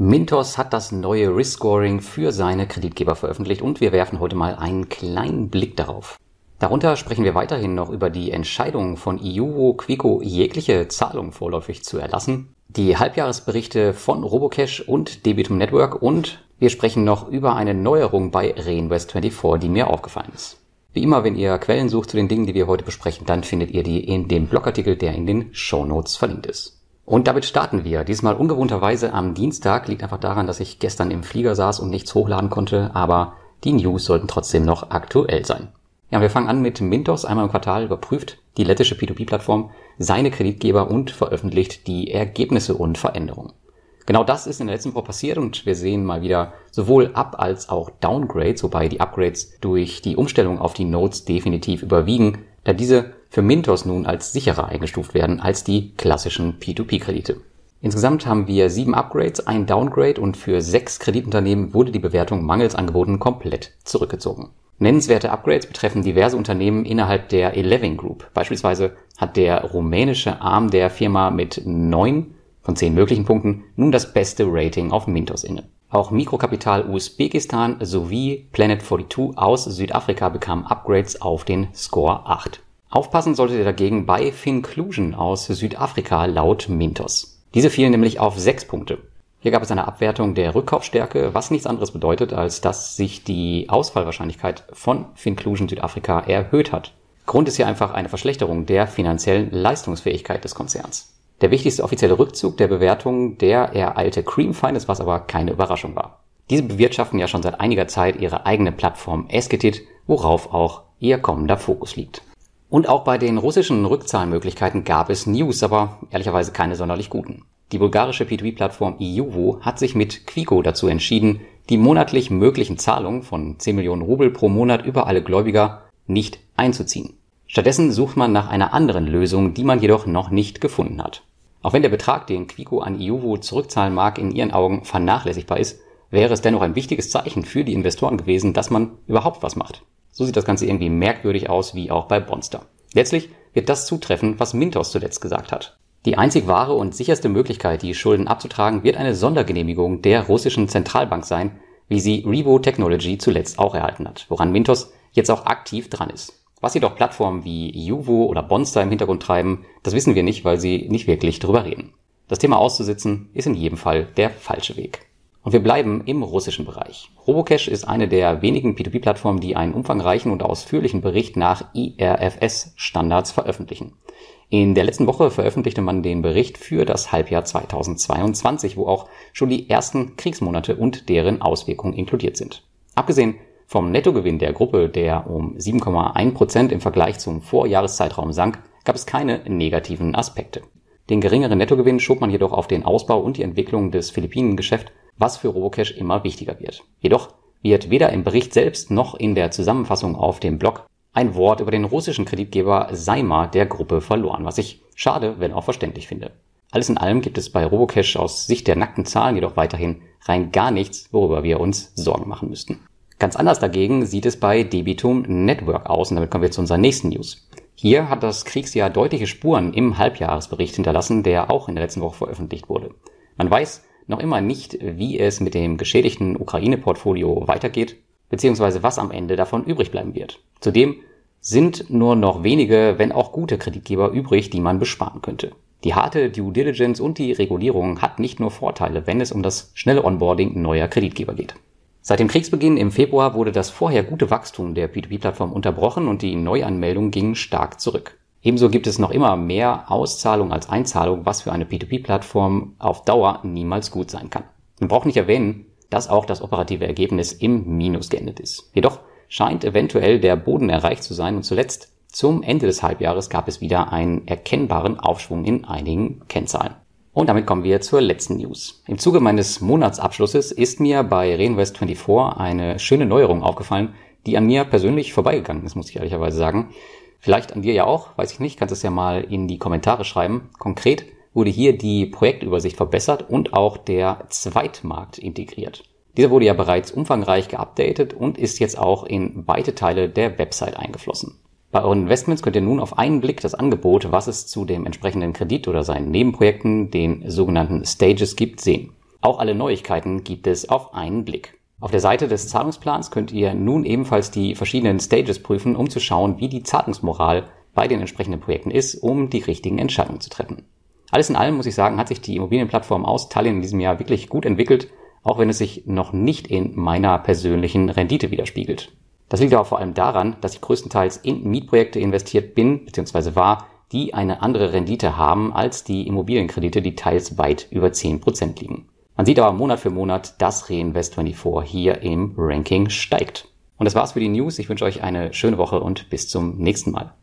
Mintos hat das neue Risk Scoring für seine Kreditgeber veröffentlicht und wir werfen heute mal einen kleinen Blick darauf. Darunter sprechen wir weiterhin noch über die Entscheidung von Iuvo Quico jegliche Zahlung vorläufig zu erlassen, die Halbjahresberichte von Robocash und Debitum Network und wir sprechen noch über eine Neuerung bei Reinvest24, die mir aufgefallen ist. Wie immer, wenn ihr Quellen sucht zu den Dingen, die wir heute besprechen, dann findet ihr die in dem Blogartikel, der in den Show Notes verlinkt ist. Und damit starten wir. Diesmal ungewohnterweise am Dienstag. Liegt einfach daran, dass ich gestern im Flieger saß und nichts hochladen konnte, aber die News sollten trotzdem noch aktuell sein. Ja, wir fangen an mit Mintos. Einmal im Quartal überprüft die lettische P2P-Plattform seine Kreditgeber und veröffentlicht die Ergebnisse und Veränderungen. Genau das ist in der letzten Woche passiert und wir sehen mal wieder sowohl Up- als auch Downgrades, wobei die Upgrades durch die Umstellung auf die Nodes definitiv überwiegen, da diese für Mintos nun als sicherer eingestuft werden als die klassischen P2P-Kredite. Insgesamt haben wir sieben Upgrades, ein Downgrade und für sechs Kreditunternehmen wurde die Bewertung mangels Angeboten komplett zurückgezogen. Nennenswerte Upgrades betreffen diverse Unternehmen innerhalb der Eleven Group. Beispielsweise hat der rumänische Arm der Firma mit neun von zehn möglichen Punkten nun das beste Rating auf Mintos inne. Auch Mikrokapital Usbekistan sowie Planet 42 aus Südafrika bekamen Upgrades auf den Score 8. Aufpassen solltet ihr dagegen bei Finclusion aus Südafrika laut Mintos. Diese fielen nämlich auf sechs Punkte. Hier gab es eine Abwertung der Rückkaufstärke, was nichts anderes bedeutet, als dass sich die Ausfallwahrscheinlichkeit von Finclusion Südafrika erhöht hat. Grund ist hier einfach eine Verschlechterung der finanziellen Leistungsfähigkeit des Konzerns. Der wichtigste offizielle Rückzug der Bewertung, der ereilte Cream Finance, was aber keine Überraschung war. Diese bewirtschaften ja schon seit einiger Zeit ihre eigene Plattform Esketit, worauf auch ihr kommender Fokus liegt. Und auch bei den russischen Rückzahlmöglichkeiten gab es News, aber ehrlicherweise keine sonderlich guten. Die bulgarische P2P-Plattform Iuvo hat sich mit Quico dazu entschieden, die monatlich möglichen Zahlungen von 10 Millionen Rubel pro Monat über alle Gläubiger nicht einzuziehen. Stattdessen sucht man nach einer anderen Lösung, die man jedoch noch nicht gefunden hat. Auch wenn der Betrag, den Quico an Iuvo zurückzahlen mag, in ihren Augen vernachlässigbar ist, wäre es dennoch ein wichtiges Zeichen für die Investoren gewesen, dass man überhaupt was macht. So sieht das Ganze irgendwie merkwürdig aus, wie auch bei Bonster. Letztlich wird das zutreffen, was Mintos zuletzt gesagt hat. Die einzig wahre und sicherste Möglichkeit, die Schulden abzutragen, wird eine Sondergenehmigung der russischen Zentralbank sein, wie sie Revo Technology zuletzt auch erhalten hat, woran Mintos jetzt auch aktiv dran ist. Was jedoch Plattformen wie Juvo oder Bonster im Hintergrund treiben, das wissen wir nicht, weil sie nicht wirklich drüber reden. Das Thema auszusitzen ist in jedem Fall der falsche Weg. Und wir bleiben im russischen Bereich. Robocash ist eine der wenigen P2P-Plattformen, die einen umfangreichen und ausführlichen Bericht nach IRFS-Standards veröffentlichen. In der letzten Woche veröffentlichte man den Bericht für das Halbjahr 2022, wo auch schon die ersten Kriegsmonate und deren Auswirkungen inkludiert sind. Abgesehen vom Nettogewinn der Gruppe, der um 7,1 Prozent im Vergleich zum Vorjahreszeitraum sank, gab es keine negativen Aspekte. Den geringeren Nettogewinn schob man jedoch auf den Ausbau und die Entwicklung des Philippinengeschäft was für Robocash immer wichtiger wird. Jedoch wird weder im Bericht selbst noch in der Zusammenfassung auf dem Blog ein Wort über den russischen Kreditgeber Saima der Gruppe verloren, was ich schade, wenn auch verständlich finde. Alles in allem gibt es bei Robocash aus Sicht der nackten Zahlen jedoch weiterhin rein gar nichts, worüber wir uns Sorgen machen müssten. Ganz anders dagegen sieht es bei Debitum Network aus und damit kommen wir zu unserer nächsten News. Hier hat das Kriegsjahr deutliche Spuren im Halbjahresbericht hinterlassen, der auch in der letzten Woche veröffentlicht wurde. Man weiß, noch immer nicht, wie es mit dem geschädigten Ukraine-Portfolio weitergeht, beziehungsweise was am Ende davon übrig bleiben wird. Zudem sind nur noch wenige, wenn auch gute Kreditgeber übrig, die man besparen könnte. Die harte Due Diligence und die Regulierung hat nicht nur Vorteile, wenn es um das schnelle Onboarding neuer Kreditgeber geht. Seit dem Kriegsbeginn im Februar wurde das vorher gute Wachstum der P2P-Plattform unterbrochen und die Neuanmeldungen gingen stark zurück. Ebenso gibt es noch immer mehr Auszahlung als Einzahlung, was für eine P2P-Plattform auf Dauer niemals gut sein kann. Man braucht nicht erwähnen, dass auch das operative Ergebnis im Minus geendet ist. Jedoch scheint eventuell der Boden erreicht zu sein und zuletzt zum Ende des Halbjahres gab es wieder einen erkennbaren Aufschwung in einigen Kennzahlen. Und damit kommen wir zur letzten News. Im Zuge meines Monatsabschlusses ist mir bei Reinvest24 eine schöne Neuerung aufgefallen, die an mir persönlich vorbeigegangen ist, muss ich ehrlicherweise sagen. Vielleicht an dir ja auch, weiß ich nicht, kannst es ja mal in die Kommentare schreiben. Konkret wurde hier die Projektübersicht verbessert und auch der Zweitmarkt integriert. Dieser wurde ja bereits umfangreich geupdatet und ist jetzt auch in weite Teile der Website eingeflossen. Bei euren Investments könnt ihr nun auf einen Blick das Angebot, was es zu dem entsprechenden Kredit oder seinen Nebenprojekten, den sogenannten Stages gibt, sehen. Auch alle Neuigkeiten gibt es auf einen Blick. Auf der Seite des Zahlungsplans könnt ihr nun ebenfalls die verschiedenen Stages prüfen, um zu schauen, wie die Zahlungsmoral bei den entsprechenden Projekten ist, um die richtigen Entscheidungen zu treffen. Alles in allem muss ich sagen, hat sich die Immobilienplattform aus Tallinn in diesem Jahr wirklich gut entwickelt, auch wenn es sich noch nicht in meiner persönlichen Rendite widerspiegelt. Das liegt aber vor allem daran, dass ich größtenteils in Mietprojekte investiert bin bzw. war, die eine andere Rendite haben als die Immobilienkredite, die teils weit über 10% liegen. Man sieht aber Monat für Monat, dass Reinvest24 hier im Ranking steigt. Und das war's für die News. Ich wünsche euch eine schöne Woche und bis zum nächsten Mal.